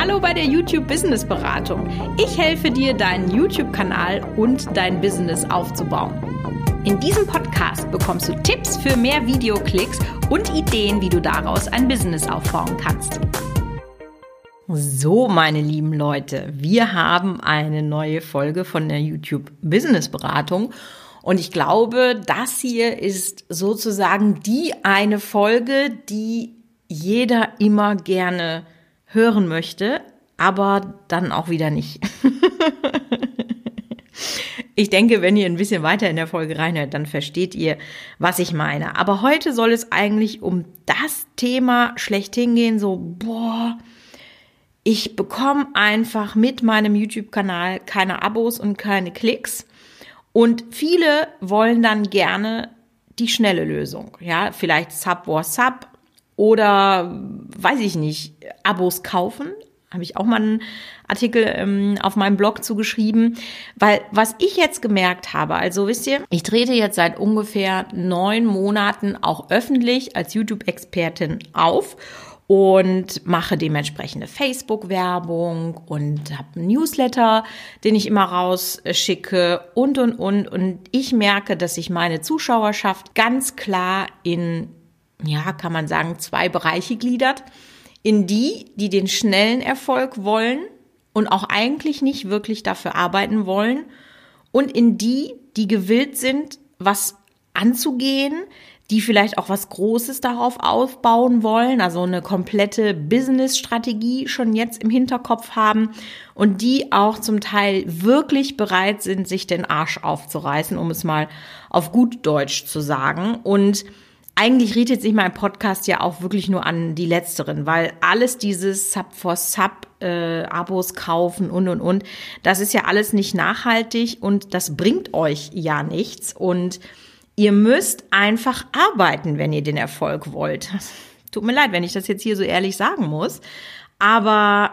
Hallo bei der YouTube Business Beratung. Ich helfe dir, deinen YouTube-Kanal und dein Business aufzubauen. In diesem Podcast bekommst du Tipps für mehr Videoklicks und Ideen, wie du daraus ein Business aufbauen kannst. So, meine lieben Leute, wir haben eine neue Folge von der YouTube Business Beratung. Und ich glaube, das hier ist sozusagen die eine Folge, die jeder immer gerne hören möchte, aber dann auch wieder nicht. ich denke, wenn ihr ein bisschen weiter in der Folge reinhört, dann versteht ihr, was ich meine. Aber heute soll es eigentlich um das Thema schlechthin gehen, so, boah, ich bekomme einfach mit meinem YouTube-Kanal keine Abos und keine Klicks. Und viele wollen dann gerne die schnelle Lösung. Ja, vielleicht Sub or Sub oder weiß ich nicht, Abos kaufen. Habe ich auch mal einen Artikel ähm, auf meinem Blog zugeschrieben. Weil was ich jetzt gemerkt habe, also wisst ihr, ich trete jetzt seit ungefähr neun Monaten auch öffentlich als YouTube-Expertin auf und mache dementsprechende Facebook-Werbung und habe einen Newsletter, den ich immer rausschicke und, und, und. Und ich merke, dass sich meine Zuschauerschaft ganz klar in ja, kann man sagen, zwei Bereiche gliedert. In die, die den schnellen Erfolg wollen und auch eigentlich nicht wirklich dafür arbeiten wollen. Und in die, die gewillt sind, was anzugehen, die vielleicht auch was Großes darauf aufbauen wollen, also eine komplette Business-Strategie schon jetzt im Hinterkopf haben und die auch zum Teil wirklich bereit sind, sich den Arsch aufzureißen, um es mal auf gut Deutsch zu sagen. Und eigentlich richtet sich mein Podcast ja auch wirklich nur an die letzteren, weil alles dieses Sub for Sub äh, Abos kaufen und und und, das ist ja alles nicht nachhaltig und das bringt euch ja nichts und ihr müsst einfach arbeiten, wenn ihr den Erfolg wollt. Tut mir leid, wenn ich das jetzt hier so ehrlich sagen muss, aber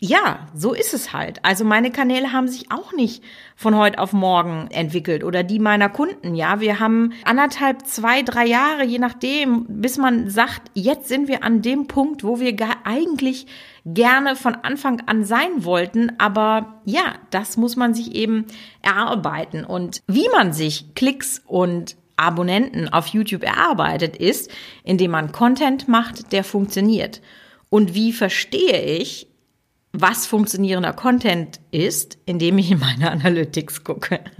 ja, so ist es halt. Also meine Kanäle haben sich auch nicht von heute auf morgen entwickelt oder die meiner Kunden. Ja, wir haben anderthalb, zwei, drei Jahre, je nachdem, bis man sagt, jetzt sind wir an dem Punkt, wo wir eigentlich gerne von Anfang an sein wollten. Aber ja, das muss man sich eben erarbeiten. Und wie man sich Klicks und Abonnenten auf YouTube erarbeitet, ist, indem man Content macht, der funktioniert. Und wie verstehe ich, was funktionierender Content ist, indem ich in meine Analytics gucke.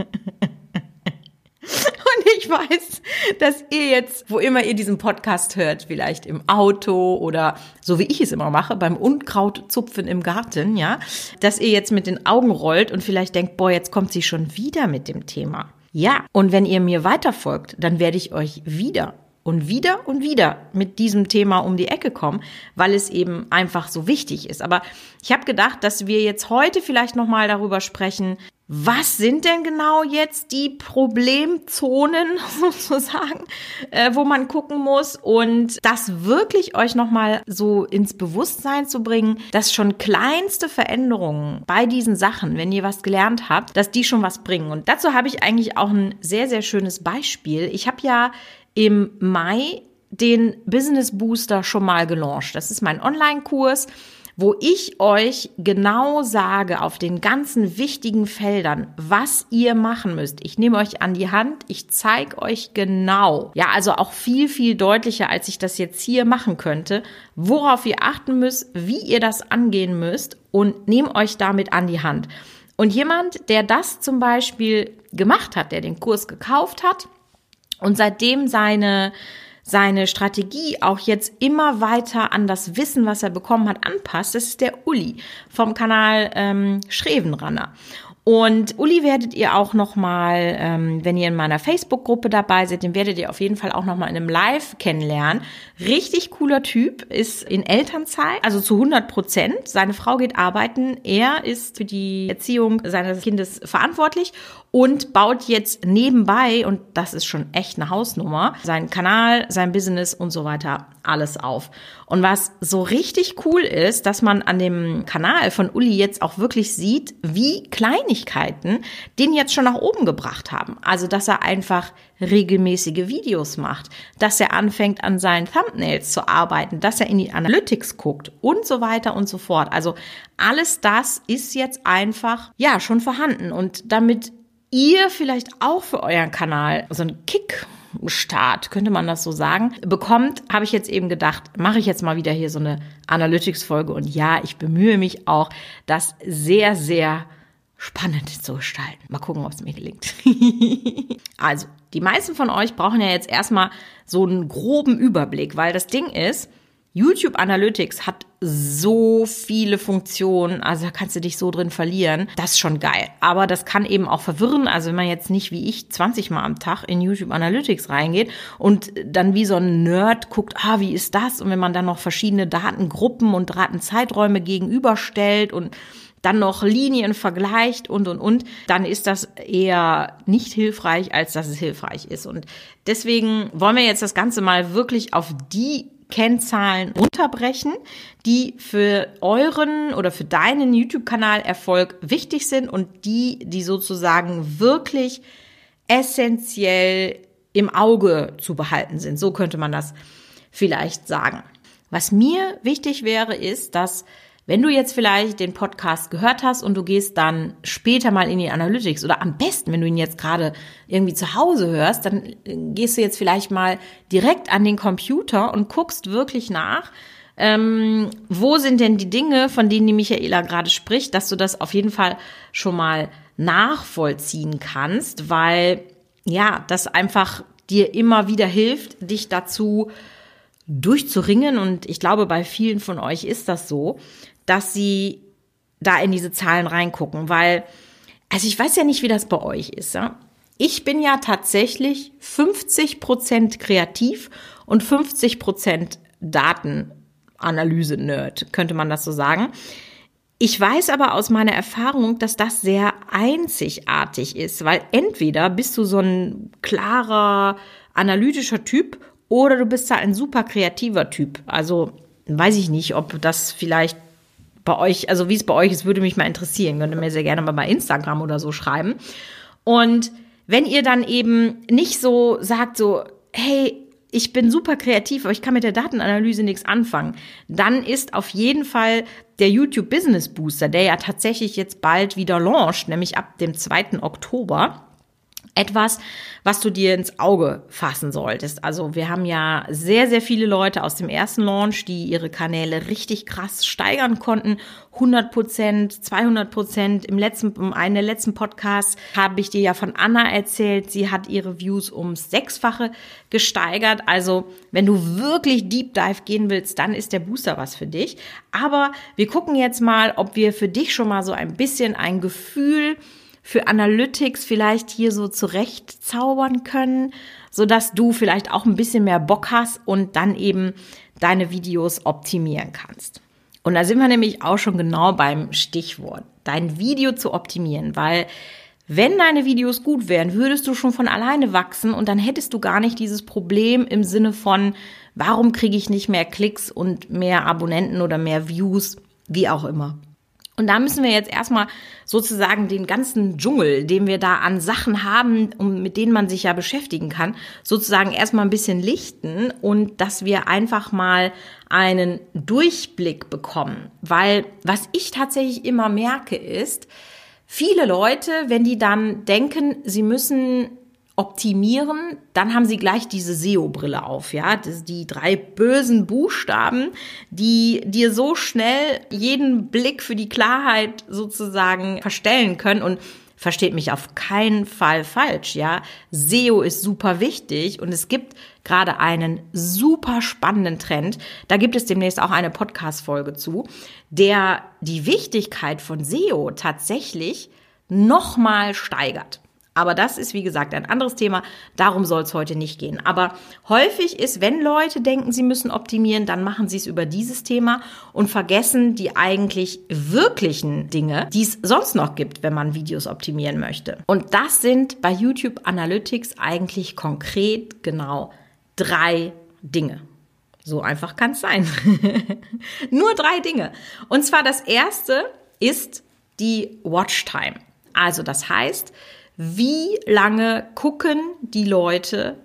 Und ich weiß, dass ihr jetzt, wo immer ihr diesen Podcast hört, vielleicht im Auto oder so wie ich es immer mache, beim Unkrautzupfen im Garten, ja, dass ihr jetzt mit den Augen rollt und vielleicht denkt, boah, jetzt kommt sie schon wieder mit dem Thema. Ja, und wenn ihr mir weiterfolgt, dann werde ich euch wieder und wieder und wieder mit diesem Thema um die Ecke kommen, weil es eben einfach so wichtig ist. Aber ich habe gedacht, dass wir jetzt heute vielleicht noch mal darüber sprechen, was sind denn genau jetzt die Problemzonen sozusagen, äh, wo man gucken muss und das wirklich euch noch mal so ins Bewusstsein zu bringen, dass schon kleinste Veränderungen bei diesen Sachen, wenn ihr was gelernt habt, dass die schon was bringen. Und dazu habe ich eigentlich auch ein sehr sehr schönes Beispiel. Ich habe ja im Mai den Business Booster schon mal gelauncht. Das ist mein Online-Kurs, wo ich euch genau sage auf den ganzen wichtigen Feldern, was ihr machen müsst. Ich nehme euch an die Hand, ich zeige euch genau, ja, also auch viel, viel deutlicher, als ich das jetzt hier machen könnte, worauf ihr achten müsst, wie ihr das angehen müsst und nehme euch damit an die Hand. Und jemand, der das zum Beispiel gemacht hat, der den Kurs gekauft hat, und seitdem seine seine Strategie auch jetzt immer weiter an das Wissen, was er bekommen hat, anpasst, das ist der Uli vom Kanal ähm, Schrevenranner. Und Uli werdet ihr auch noch mal, ähm, wenn ihr in meiner Facebook-Gruppe dabei seid, den werdet ihr auf jeden Fall auch noch mal in einem Live kennenlernen. Richtig cooler Typ, ist in Elternzeit, also zu 100 Prozent. Seine Frau geht arbeiten, er ist für die Erziehung seines Kindes verantwortlich und baut jetzt nebenbei, und das ist schon echt eine Hausnummer, seinen Kanal, sein Business und so weiter alles auf. Und was so richtig cool ist, dass man an dem Kanal von Uli jetzt auch wirklich sieht, wie Kleinigkeiten den jetzt schon nach oben gebracht haben. Also, dass er einfach regelmäßige Videos macht, dass er anfängt an seinen Thumbnails zu arbeiten, dass er in die Analytics guckt und so weiter und so fort. Also alles das ist jetzt einfach, ja, schon vorhanden. Und damit ihr vielleicht auch für euren Kanal so einen Kick Start, könnte man das so sagen, bekommt, habe ich jetzt eben gedacht, mache ich jetzt mal wieder hier so eine Analytics-Folge. Und ja, ich bemühe mich auch, das sehr, sehr spannend zu gestalten. Mal gucken, ob es mir gelingt. also, die meisten von euch brauchen ja jetzt erstmal so einen groben Überblick, weil das Ding ist, YouTube Analytics hat so viele Funktionen, also da kannst du dich so drin verlieren. Das ist schon geil. Aber das kann eben auch verwirren. Also wenn man jetzt nicht wie ich 20 Mal am Tag in YouTube Analytics reingeht und dann wie so ein Nerd guckt, ah, wie ist das? Und wenn man dann noch verschiedene Datengruppen und Datenzeiträume gegenüberstellt und dann noch Linien vergleicht und, und, und, dann ist das eher nicht hilfreich, als dass es hilfreich ist. Und deswegen wollen wir jetzt das Ganze mal wirklich auf die Kennzahlen runterbrechen, die für euren oder für deinen YouTube-Kanal Erfolg wichtig sind und die, die sozusagen wirklich essentiell im Auge zu behalten sind. So könnte man das vielleicht sagen. Was mir wichtig wäre, ist, dass wenn du jetzt vielleicht den Podcast gehört hast und du gehst dann später mal in die Analytics oder am besten, wenn du ihn jetzt gerade irgendwie zu Hause hörst, dann äh, gehst du jetzt vielleicht mal direkt an den Computer und guckst wirklich nach, ähm, wo sind denn die Dinge, von denen die Michaela gerade spricht, dass du das auf jeden Fall schon mal nachvollziehen kannst, weil ja, das einfach dir immer wieder hilft, dich dazu durchzuringen. Und ich glaube, bei vielen von euch ist das so, dass sie da in diese Zahlen reingucken, weil, also ich weiß ja nicht, wie das bei euch ist. Ja? Ich bin ja tatsächlich 50 Prozent kreativ und 50 Prozent Datenanalyse-Nerd, könnte man das so sagen. Ich weiß aber aus meiner Erfahrung, dass das sehr einzigartig ist, weil entweder bist du so ein klarer analytischer Typ oder du bist da ein super kreativer Typ. Also weiß ich nicht, ob das vielleicht bei euch, also wie es bei euch ist, würde mich mal interessieren. Könnt ihr mir sehr gerne mal bei Instagram oder so schreiben. Und wenn ihr dann eben nicht so sagt, so, hey, ich bin super kreativ, aber ich kann mit der Datenanalyse nichts anfangen, dann ist auf jeden Fall der YouTube Business Booster, der ja tatsächlich jetzt bald wieder launcht, nämlich ab dem 2. Oktober, etwas, was du dir ins Auge fassen solltest. Also wir haben ja sehr, sehr viele Leute aus dem ersten Launch, die ihre Kanäle richtig krass steigern konnten. 100 Prozent, 200 Prozent. Im letzten, in einem der letzten Podcasts habe ich dir ja von Anna erzählt. Sie hat ihre Views ums Sechsfache gesteigert. Also wenn du wirklich Deep Dive gehen willst, dann ist der Booster was für dich. Aber wir gucken jetzt mal, ob wir für dich schon mal so ein bisschen ein Gefühl für Analytics vielleicht hier so zurecht zaubern können, so dass du vielleicht auch ein bisschen mehr Bock hast und dann eben deine Videos optimieren kannst. Und da sind wir nämlich auch schon genau beim Stichwort, dein Video zu optimieren, weil wenn deine Videos gut wären, würdest du schon von alleine wachsen und dann hättest du gar nicht dieses Problem im Sinne von, warum kriege ich nicht mehr Klicks und mehr Abonnenten oder mehr Views, wie auch immer. Und da müssen wir jetzt erstmal sozusagen den ganzen Dschungel, den wir da an Sachen haben, um, mit denen man sich ja beschäftigen kann, sozusagen erstmal ein bisschen lichten und dass wir einfach mal einen Durchblick bekommen. Weil was ich tatsächlich immer merke ist, viele Leute, wenn die dann denken, sie müssen optimieren, dann haben sie gleich diese SEO-Brille auf, ja, das, die drei bösen Buchstaben, die dir so schnell jeden Blick für die Klarheit sozusagen verstellen können und versteht mich auf keinen Fall falsch, ja. SEO ist super wichtig und es gibt gerade einen super spannenden Trend. Da gibt es demnächst auch eine Podcast-Folge zu, der die Wichtigkeit von SEO tatsächlich nochmal steigert. Aber das ist, wie gesagt, ein anderes Thema. Darum soll es heute nicht gehen. Aber häufig ist, wenn Leute denken, sie müssen optimieren, dann machen sie es über dieses Thema und vergessen die eigentlich wirklichen Dinge, die es sonst noch gibt, wenn man Videos optimieren möchte. Und das sind bei YouTube Analytics eigentlich konkret genau drei Dinge. So einfach kann es sein. Nur drei Dinge. Und zwar das erste ist die Watchtime. Also das heißt, wie lange gucken die Leute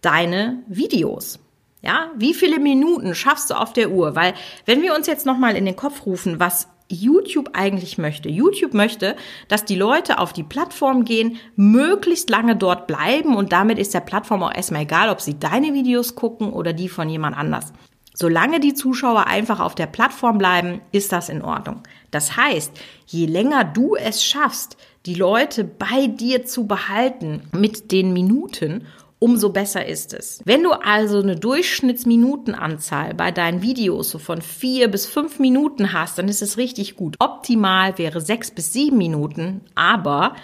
deine Videos? Ja, wie viele Minuten schaffst du auf der Uhr? Weil wenn wir uns jetzt nochmal in den Kopf rufen, was YouTube eigentlich möchte. YouTube möchte, dass die Leute auf die Plattform gehen, möglichst lange dort bleiben und damit ist der Plattform auch erstmal egal, ob sie deine Videos gucken oder die von jemand anders. Solange die Zuschauer einfach auf der Plattform bleiben, ist das in Ordnung. Das heißt, je länger du es schaffst, die Leute bei dir zu behalten mit den Minuten, umso besser ist es. Wenn du also eine Durchschnittsminutenanzahl bei deinen Videos so von vier bis fünf Minuten hast, dann ist es richtig gut. Optimal wäre sechs bis sieben Minuten, aber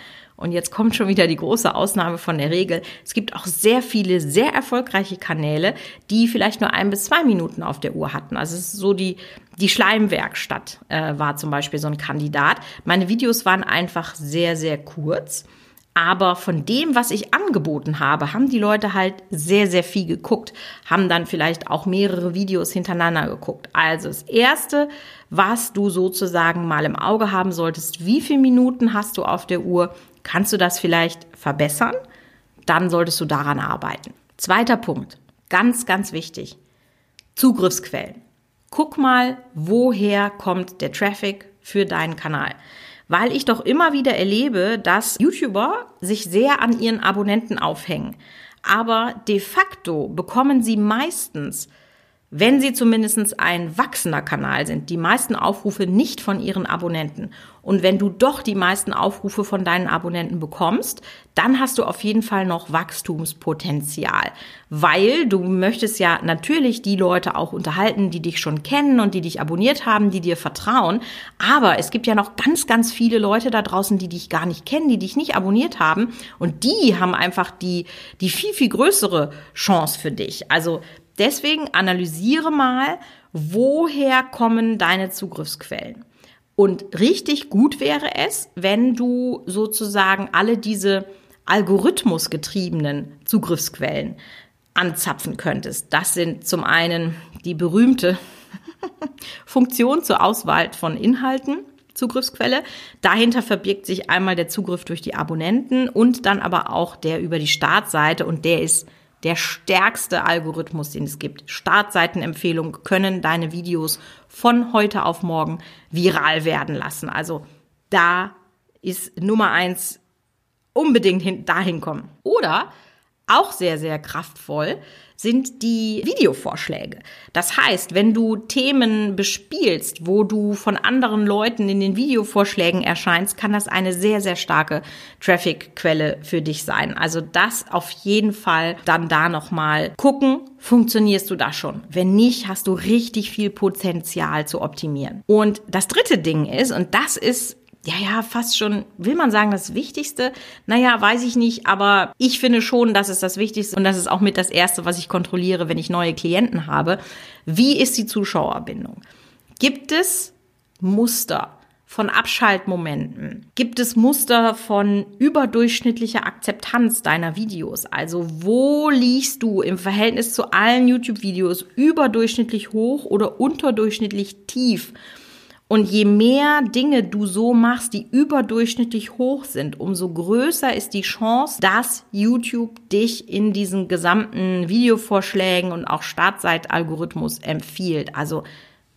und jetzt kommt schon wieder die große Ausnahme von der Regel. Es gibt auch sehr viele sehr erfolgreiche Kanäle, die vielleicht nur ein bis zwei Minuten auf der Uhr hatten. Also es ist so die, die Schleimwerkstatt äh, war zum Beispiel so ein Kandidat. Meine Videos waren einfach sehr, sehr kurz. Aber von dem, was ich angeboten habe, haben die Leute halt sehr, sehr viel geguckt, haben dann vielleicht auch mehrere Videos hintereinander geguckt. Also das Erste, was du sozusagen mal im Auge haben solltest, wie viele Minuten hast du auf der Uhr, kannst du das vielleicht verbessern? Dann solltest du daran arbeiten. Zweiter Punkt, ganz, ganz wichtig, Zugriffsquellen. Guck mal, woher kommt der Traffic für deinen Kanal weil ich doch immer wieder erlebe, dass YouTuber sich sehr an ihren Abonnenten aufhängen. Aber de facto bekommen sie meistens wenn sie zumindest ein wachsender Kanal sind, die meisten Aufrufe nicht von ihren Abonnenten. Und wenn du doch die meisten Aufrufe von deinen Abonnenten bekommst, dann hast du auf jeden Fall noch Wachstumspotenzial, weil du möchtest ja natürlich die Leute auch unterhalten, die dich schon kennen und die dich abonniert haben, die dir vertrauen. Aber es gibt ja noch ganz, ganz viele Leute da draußen, die dich gar nicht kennen, die dich nicht abonniert haben und die haben einfach die, die viel, viel größere Chance für dich. Also Deswegen analysiere mal, woher kommen deine Zugriffsquellen. Und richtig gut wäre es, wenn du sozusagen alle diese algorithmusgetriebenen Zugriffsquellen anzapfen könntest. Das sind zum einen die berühmte Funktion zur Auswahl von Inhalten, Zugriffsquelle. Dahinter verbirgt sich einmal der Zugriff durch die Abonnenten und dann aber auch der über die Startseite und der ist der stärkste Algorithmus, den es gibt. Startseitenempfehlungen können deine Videos von heute auf morgen viral werden lassen. Also da ist Nummer eins unbedingt hin, dahin kommen. Oder auch sehr, sehr kraftvoll sind die Videovorschläge. Das heißt, wenn du Themen bespielst, wo du von anderen Leuten in den Videovorschlägen erscheinst, kann das eine sehr, sehr starke Traffic-Quelle für dich sein. Also das auf jeden Fall dann da nochmal gucken, funktionierst du da schon. Wenn nicht, hast du richtig viel Potenzial zu optimieren. Und das dritte Ding ist, und das ist ja, ja, fast schon, will man sagen, das Wichtigste? Naja, weiß ich nicht, aber ich finde schon, dass es das Wichtigste und das ist auch mit das Erste, was ich kontrolliere, wenn ich neue Klienten habe. Wie ist die Zuschauerbindung? Gibt es Muster von Abschaltmomenten? Gibt es Muster von überdurchschnittlicher Akzeptanz deiner Videos? Also wo liegst du im Verhältnis zu allen YouTube-Videos überdurchschnittlich hoch oder unterdurchschnittlich tief? Und je mehr Dinge du so machst, die überdurchschnittlich hoch sind, umso größer ist die Chance, dass YouTube dich in diesen gesamten Videovorschlägen und auch Startseitalgorithmus empfiehlt. Also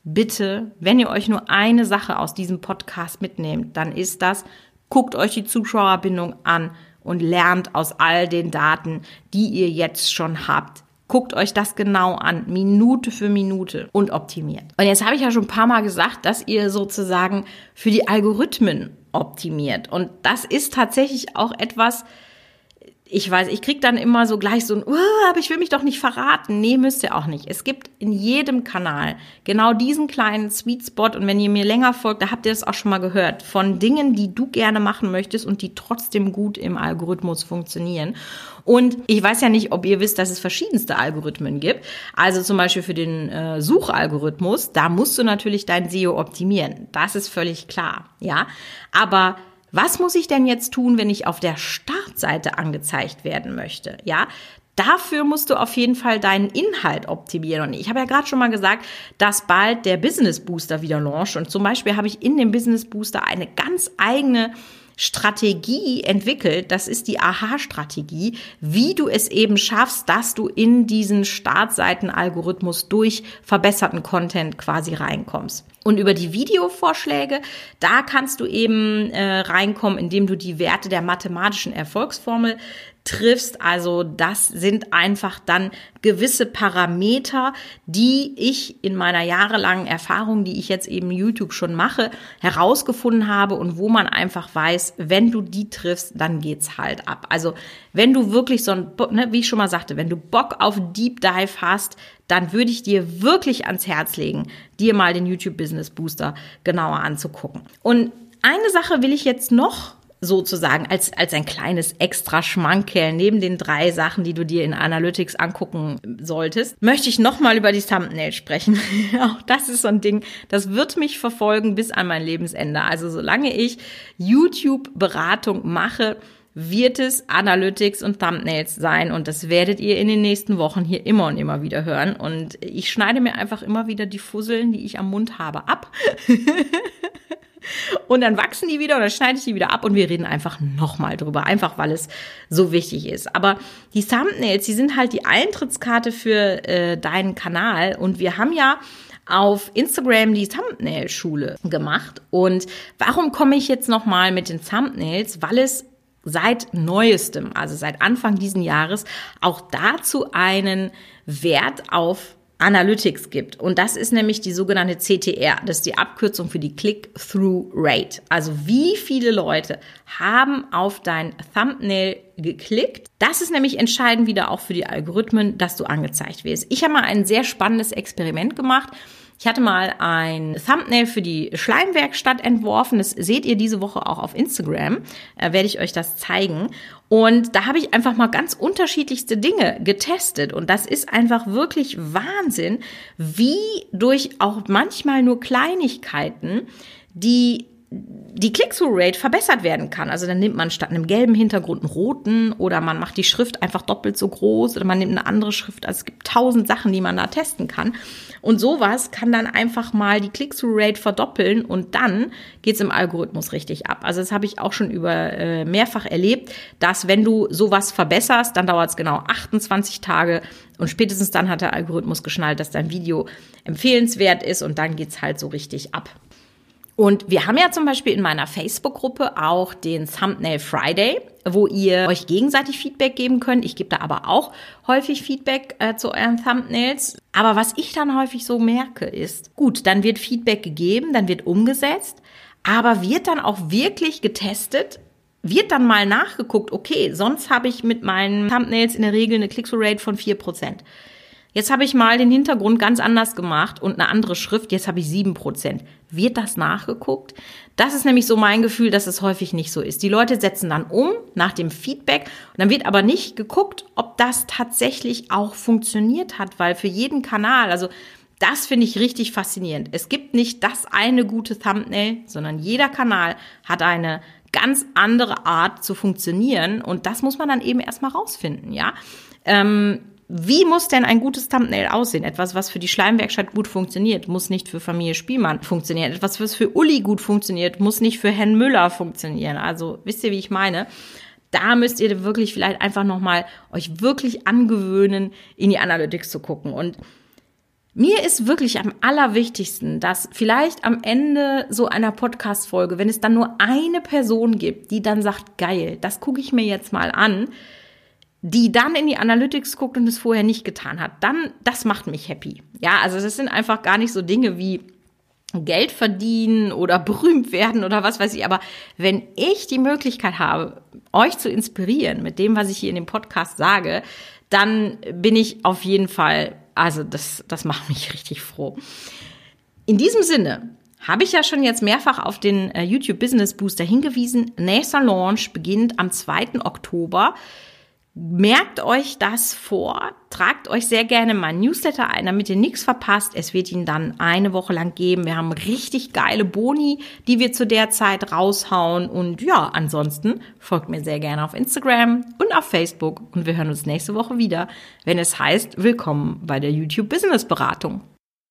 bitte, wenn ihr euch nur eine Sache aus diesem Podcast mitnehmt, dann ist das, guckt euch die Zuschauerbindung an und lernt aus all den Daten, die ihr jetzt schon habt, Guckt euch das genau an, Minute für Minute und optimiert. Und jetzt habe ich ja schon ein paar Mal gesagt, dass ihr sozusagen für die Algorithmen optimiert. Und das ist tatsächlich auch etwas, ich weiß, ich krieg dann immer so gleich so ein, uh, aber ich will mich doch nicht verraten. Nee, müsst ihr auch nicht. Es gibt in jedem Kanal genau diesen kleinen Sweet Spot und wenn ihr mir länger folgt, da habt ihr das auch schon mal gehört, von Dingen, die du gerne machen möchtest und die trotzdem gut im Algorithmus funktionieren. Und ich weiß ja nicht, ob ihr wisst, dass es verschiedenste Algorithmen gibt. Also zum Beispiel für den äh, Suchalgorithmus, da musst du natürlich dein SEO optimieren. Das ist völlig klar, ja. Aber was muss ich denn jetzt tun, wenn ich auf der Startseite angezeigt werden möchte? Ja, Dafür musst du auf jeden Fall deinen Inhalt optimieren. Und ich habe ja gerade schon mal gesagt, dass bald der Business Booster wieder launcht. Und zum Beispiel habe ich in dem Business Booster eine ganz eigene Strategie entwickelt. Das ist die Aha-Strategie, wie du es eben schaffst, dass du in diesen Startseiten-Algorithmus durch verbesserten Content quasi reinkommst. Und über die Videovorschläge, da kannst du eben äh, reinkommen, indem du die Werte der mathematischen Erfolgsformel triffst. Also das sind einfach dann gewisse Parameter, die ich in meiner jahrelangen Erfahrung, die ich jetzt eben YouTube schon mache, herausgefunden habe und wo man einfach weiß, wenn du die triffst, dann geht's halt ab. Also wenn du wirklich so ein, ne, wie ich schon mal sagte, wenn du Bock auf Deep Dive hast, dann würde ich dir wirklich ans Herz legen, dir mal den YouTube Business Booster genauer anzugucken. Und eine Sache will ich jetzt noch sozusagen als, als ein kleines extra Schmankerl neben den drei Sachen, die du dir in Analytics angucken solltest, möchte ich nochmal über die Thumbnail sprechen. Auch das ist so ein Ding, das wird mich verfolgen bis an mein Lebensende. Also solange ich YouTube-Beratung mache, wird es Analytics und Thumbnails sein und das werdet ihr in den nächsten Wochen hier immer und immer wieder hören und ich schneide mir einfach immer wieder die Fusseln, die ich am Mund habe, ab. und dann wachsen die wieder und dann schneide ich die wieder ab und wir reden einfach nochmal drüber, einfach weil es so wichtig ist. Aber die Thumbnails, die sind halt die Eintrittskarte für äh, deinen Kanal und wir haben ja auf Instagram die Thumbnail-Schule gemacht. Und warum komme ich jetzt nochmal mit den Thumbnails? Weil es seit neuestem, also seit Anfang diesen Jahres, auch dazu einen Wert auf Analytics gibt. Und das ist nämlich die sogenannte CTR. Das ist die Abkürzung für die Click-Through-Rate. Also wie viele Leute haben auf dein Thumbnail geklickt. Das ist nämlich entscheidend wieder auch für die Algorithmen, dass du angezeigt wirst. Ich habe mal ein sehr spannendes Experiment gemacht. Ich hatte mal ein Thumbnail für die Schleimwerkstatt entworfen. Das seht ihr diese Woche auch auf Instagram. Äh, werde ich euch das zeigen. Und da habe ich einfach mal ganz unterschiedlichste Dinge getestet. Und das ist einfach wirklich Wahnsinn, wie durch auch manchmal nur Kleinigkeiten die die Click-Through-Rate verbessert werden kann. Also dann nimmt man statt einem gelben Hintergrund einen roten oder man macht die Schrift einfach doppelt so groß oder man nimmt eine andere Schrift. Also es gibt tausend Sachen, die man da testen kann. Und sowas kann dann einfach mal die Click-Through-Rate verdoppeln und dann geht's im Algorithmus richtig ab. Also das habe ich auch schon über äh, mehrfach erlebt, dass wenn du sowas verbesserst, dann dauert es genau 28 Tage und spätestens dann hat der Algorithmus geschnallt, dass dein Video empfehlenswert ist und dann geht's halt so richtig ab. Und wir haben ja zum Beispiel in meiner Facebook-Gruppe auch den Thumbnail Friday, wo ihr euch gegenseitig Feedback geben könnt. Ich gebe da aber auch häufig Feedback äh, zu euren Thumbnails. Aber was ich dann häufig so merke, ist, gut, dann wird Feedback gegeben, dann wird umgesetzt, aber wird dann auch wirklich getestet, wird dann mal nachgeguckt, okay, sonst habe ich mit meinen Thumbnails in der Regel eine Click-through-Rate von vier Prozent. Jetzt habe ich mal den Hintergrund ganz anders gemacht und eine andere Schrift. Jetzt habe ich sieben Prozent. Wird das nachgeguckt? Das ist nämlich so mein Gefühl, dass es häufig nicht so ist. Die Leute setzen dann um nach dem Feedback und dann wird aber nicht geguckt, ob das tatsächlich auch funktioniert hat, weil für jeden Kanal, also das finde ich richtig faszinierend. Es gibt nicht das eine gute Thumbnail, sondern jeder Kanal hat eine ganz andere Art zu funktionieren und das muss man dann eben erstmal rausfinden, ja. Ähm, wie muss denn ein gutes Thumbnail aussehen? Etwas, was für die Schleimwerkstatt gut funktioniert, muss nicht für Familie Spielmann funktionieren. Etwas, was für Uli gut funktioniert, muss nicht für Herrn Müller funktionieren. Also wisst ihr, wie ich meine? Da müsst ihr wirklich vielleicht einfach nochmal euch wirklich angewöhnen, in die Analytics zu gucken. Und mir ist wirklich am allerwichtigsten, dass vielleicht am Ende so einer Podcast-Folge, wenn es dann nur eine Person gibt, die dann sagt, geil, das gucke ich mir jetzt mal an, die dann in die Analytics guckt und es vorher nicht getan hat, dann, das macht mich happy. Ja, also das sind einfach gar nicht so Dinge wie Geld verdienen oder berühmt werden oder was weiß ich. Aber wenn ich die Möglichkeit habe, euch zu inspirieren mit dem, was ich hier in dem Podcast sage, dann bin ich auf jeden Fall, also das, das macht mich richtig froh. In diesem Sinne habe ich ja schon jetzt mehrfach auf den äh, YouTube Business Booster hingewiesen. Nächster Launch beginnt am 2. Oktober. Merkt euch das vor, tragt euch sehr gerne mein Newsletter ein, damit ihr nichts verpasst. Es wird ihn dann eine Woche lang geben. Wir haben richtig geile Boni, die wir zu der Zeit raushauen. Und ja, ansonsten folgt mir sehr gerne auf Instagram und auf Facebook. Und wir hören uns nächste Woche wieder, wenn es heißt, willkommen bei der YouTube Business Beratung.